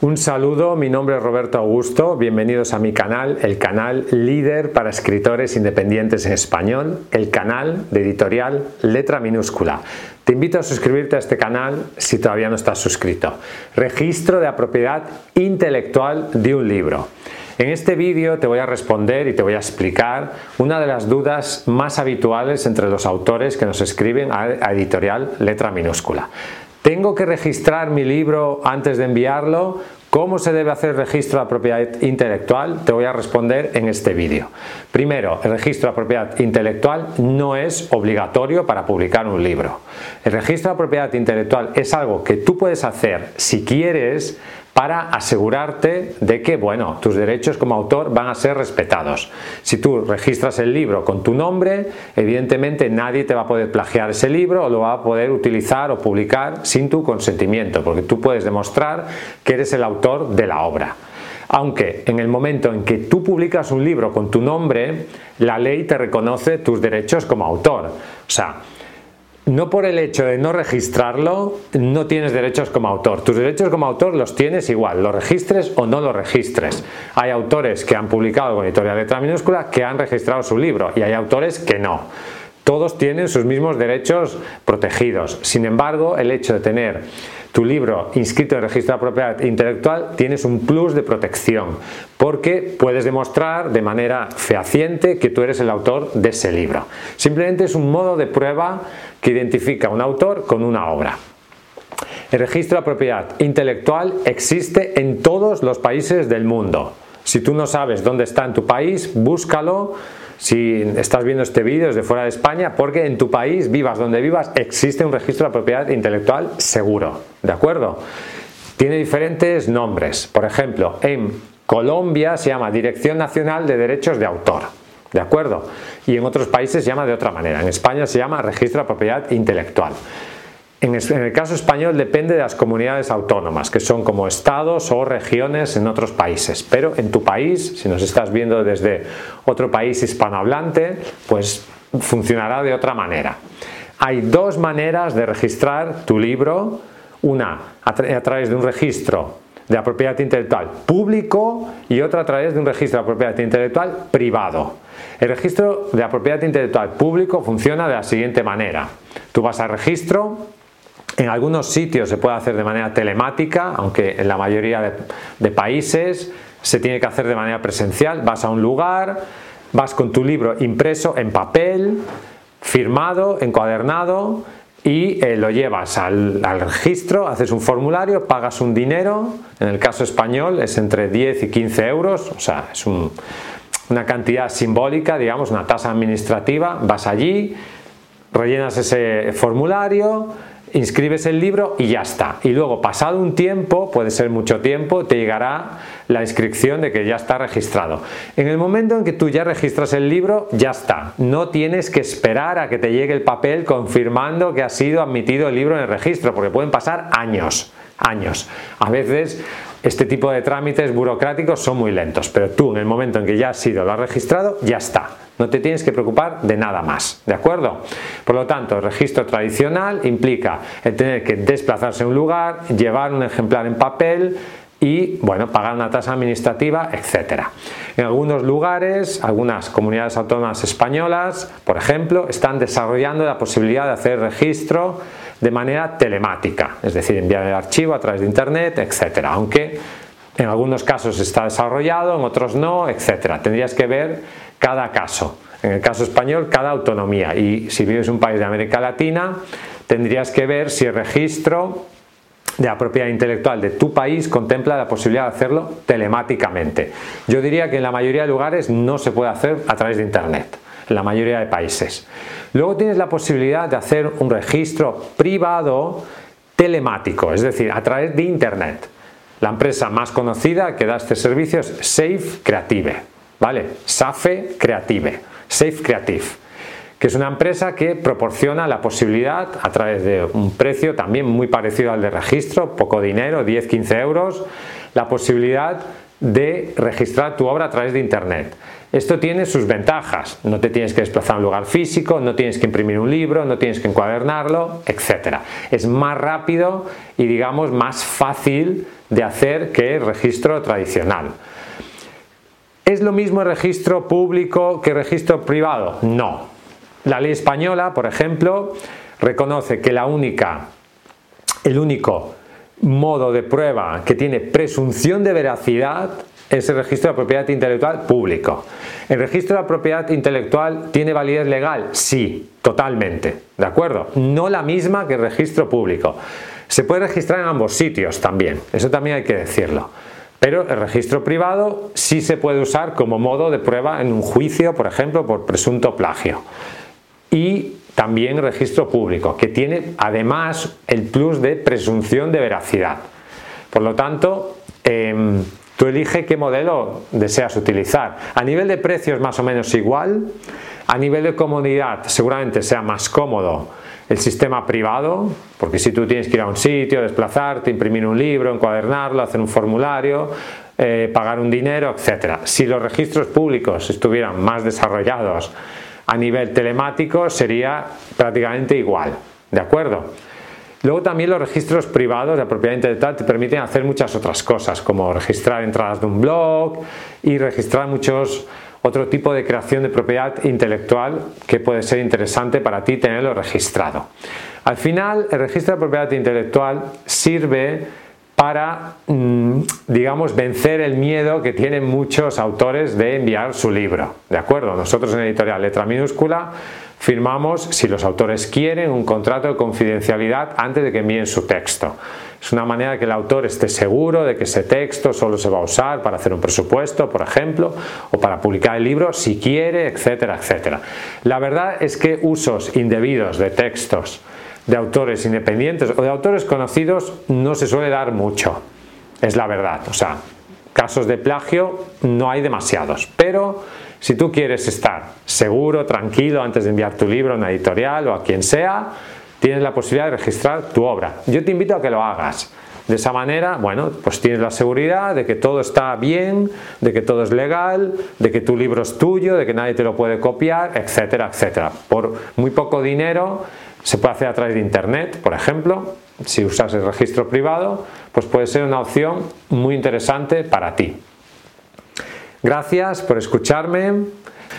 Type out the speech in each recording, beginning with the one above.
Un saludo, mi nombre es Roberto Augusto, bienvenidos a mi canal, el canal líder para escritores independientes en español, el canal de editorial Letra Minúscula. Te invito a suscribirte a este canal si todavía no estás suscrito. Registro de la propiedad intelectual de un libro. En este vídeo te voy a responder y te voy a explicar una de las dudas más habituales entre los autores que nos escriben a editorial Letra Minúscula. ¿Tengo que registrar mi libro antes de enviarlo? ¿Cómo se debe hacer registro de propiedad intelectual? Te voy a responder en este vídeo. Primero, el registro de propiedad intelectual no es obligatorio para publicar un libro. El registro de propiedad intelectual es algo que tú puedes hacer si quieres para asegurarte de que, bueno, tus derechos como autor van a ser respetados. Si tú registras el libro con tu nombre, evidentemente nadie te va a poder plagiar ese libro o lo va a poder utilizar o publicar sin tu consentimiento, porque tú puedes demostrar que eres el autor de la obra. Aunque en el momento en que tú publicas un libro con tu nombre, la ley te reconoce tus derechos como autor. O sea, no por el hecho de no registrarlo, no tienes derechos como autor. Tus derechos como autor los tienes igual, lo registres o no lo registres. Hay autores que han publicado con editorial letra minúscula que han registrado su libro y hay autores que no. Todos tienen sus mismos derechos protegidos. Sin embargo, el hecho de tener tu libro inscrito en el registro de propiedad intelectual tienes un plus de protección porque puedes demostrar de manera fehaciente que tú eres el autor de ese libro. Simplemente es un modo de prueba que identifica a un autor con una obra. El registro de propiedad intelectual existe en todos los países del mundo. Si tú no sabes dónde está en tu país, búscalo si estás viendo este vídeo desde fuera de España, porque en tu país, vivas donde vivas, existe un registro de propiedad intelectual seguro, ¿de acuerdo? Tiene diferentes nombres. Por ejemplo, en Colombia se llama Dirección Nacional de Derechos de Autor, ¿de acuerdo? Y en otros países se llama de otra manera. En España se llama Registro de Propiedad Intelectual. En el caso español depende de las comunidades autónomas, que son como estados o regiones en otros países. Pero en tu país, si nos estás viendo desde otro país hispanohablante, pues funcionará de otra manera. Hay dos maneras de registrar tu libro. Una a, través de un registro de la propiedad intelectual público y otra a través de un registro de propiedad intelectual privado. El registro de la propiedad intelectual público funciona de la siguiente manera. Tú vas al registro, en algunos sitios se puede hacer de manera telemática, aunque en la mayoría de, países se tiene que hacer de manera presencial. Vas a un lugar, vas con tu libro impreso en papel, firmado, encuadernado y eh, lo llevas al, registro, haces un formulario, pagas un dinero, en el caso español es entre 10 y 15 euros, o sea, es una cantidad simbólica, digamos, una tasa administrativa, vas allí, rellenas ese formulario, inscribes el libro y ya está. Y luego, pasado un tiempo, puede ser mucho tiempo, te llegará la inscripción de que ya está registrado. En el momento en que tú ya registras el libro, ya está. No tienes que esperar a que te llegue el papel confirmando que ha sido admitido el libro en el registro, porque pueden pasar años, años. A veces este tipo de trámites burocráticos son muy lentos, pero tú en el momento en que ya has sido, lo has registrado, ya está. No te tienes que preocupar de nada más, ¿de acuerdo? Por lo tanto, el registro tradicional implica el tener que desplazarse a un lugar, llevar un ejemplar en papel, y bueno, pagar una tasa administrativa, etcétera. En algunos lugares, algunas comunidades autónomas españolas, por ejemplo, están desarrollando la posibilidad de hacer registro de manera telemática, es decir, enviar el archivo a través de internet, etcétera. Aunque en algunos casos está desarrollado, en otros no, etcétera. Tendrías que ver cada caso. En el caso español, cada autonomía. Y si vives en un país de América Latina, tendrías que ver si el registro de la propiedad intelectual de tu país contempla la posibilidad de hacerlo telemáticamente. Yo diría que en la mayoría de lugares no se puede hacer a través de Internet, la mayoría de países. Luego tienes la posibilidad de hacer un registro privado telemático, es decir, a través de Internet. La empresa más conocida que da este servicio es Safe Creative, ¿vale? SAFE Creative, Safe Creative que es una empresa que proporciona la posibilidad a través de un precio también muy parecido al de registro, poco dinero, 10-15 euros, la posibilidad de registrar tu obra a través de Internet. Esto tiene sus ventajas, no te tienes que desplazar a un lugar físico, no tienes que imprimir un libro, no tienes que encuadernarlo, etc. Es más rápido y digamos más fácil de hacer que el registro tradicional. ¿Es lo mismo el registro público que el registro privado? No, la ley española, por ejemplo, reconoce que la única, el único modo de prueba que tiene presunción de veracidad es el registro de propiedad intelectual público. ¿El registro de propiedad intelectual tiene validez legal? Sí, totalmente. ¿De acuerdo? No la misma que el registro público. Se puede registrar en ambos sitios también, eso también hay que decirlo. Pero el registro privado sí se puede usar como modo de prueba en un juicio, por ejemplo, por presunto plagio y también registro público, que tiene además el plus de presunción de veracidad. Por lo tanto, em, tú elige qué modelo deseas utilizar. A nivel de precios más o menos igual, a nivel de comodidad seguramente sea más cómodo el sistema privado, porque si tú tienes que ir a un sitio, desplazarte, imprimir un libro, encuadernarlo, hacer un formulario, eh, pagar un dinero, etc. Si los registros públicos estuvieran más desarrollados, a nivel telemático sería prácticamente igual, ¿de acuerdo? Luego también los registros privados de propiedad intelectual te permiten hacer muchas otras cosas, como registrar entradas de un blog y registrar muchos otro tipo de creación de propiedad intelectual que puede ser interesante para ti tenerlo registrado. Al final, el registro de propiedad intelectual sirve para, mm, digamos, vencer el miedo que tienen muchos autores de enviar su libro. ¿De acuerdo? Nosotros en editorial Letra Minúscula firmamos, si los autores quieren, un contrato de confidencialidad antes de que envíen su texto. Es una manera de que el autor esté seguro de que ese texto solo se va a usar para hacer un presupuesto, por ejemplo, o para publicar el libro si quiere, etcétera, etcétera. La verdad es que usos indebidos de textos de autores independientes o de autores conocidos no se suele dar mucho, es la verdad. O sea, casos de plagio no hay demasiados, pero si tú quieres estar seguro, tranquilo antes de enviar tu libro a una editorial o a quien sea, tienes la posibilidad de registrar tu obra. Yo te invito a que lo hagas. De esa manera, bueno, pues tienes la seguridad de que todo está bien, de que todo es legal, de que tu libro es tuyo, de que nadie te lo puede copiar, etcétera, etcétera. Por muy poco dinero se puede hacer a través de internet, por ejemplo, si usas el registro privado, pues puede ser una opción muy interesante para ti. Gracias por escucharme.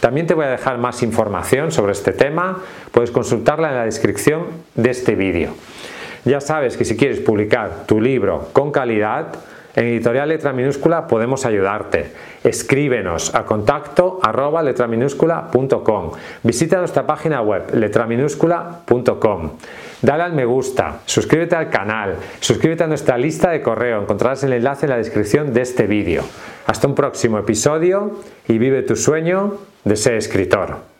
También te voy a dejar más información sobre este tema, puedes consultarla en la descripción de este vídeo. Ya sabes que si quieres publicar tu libro con calidad, en editorial letra minúscula podemos ayudarte. Escríbenos a contacto arroba. Visita nuestra página web letraminúscula.com. Dale al me gusta, suscríbete al canal, suscríbete a nuestra lista de correo, encontrarás el enlace en la descripción de este vídeo. Hasta un próximo episodio y vive tu sueño de ser escritor.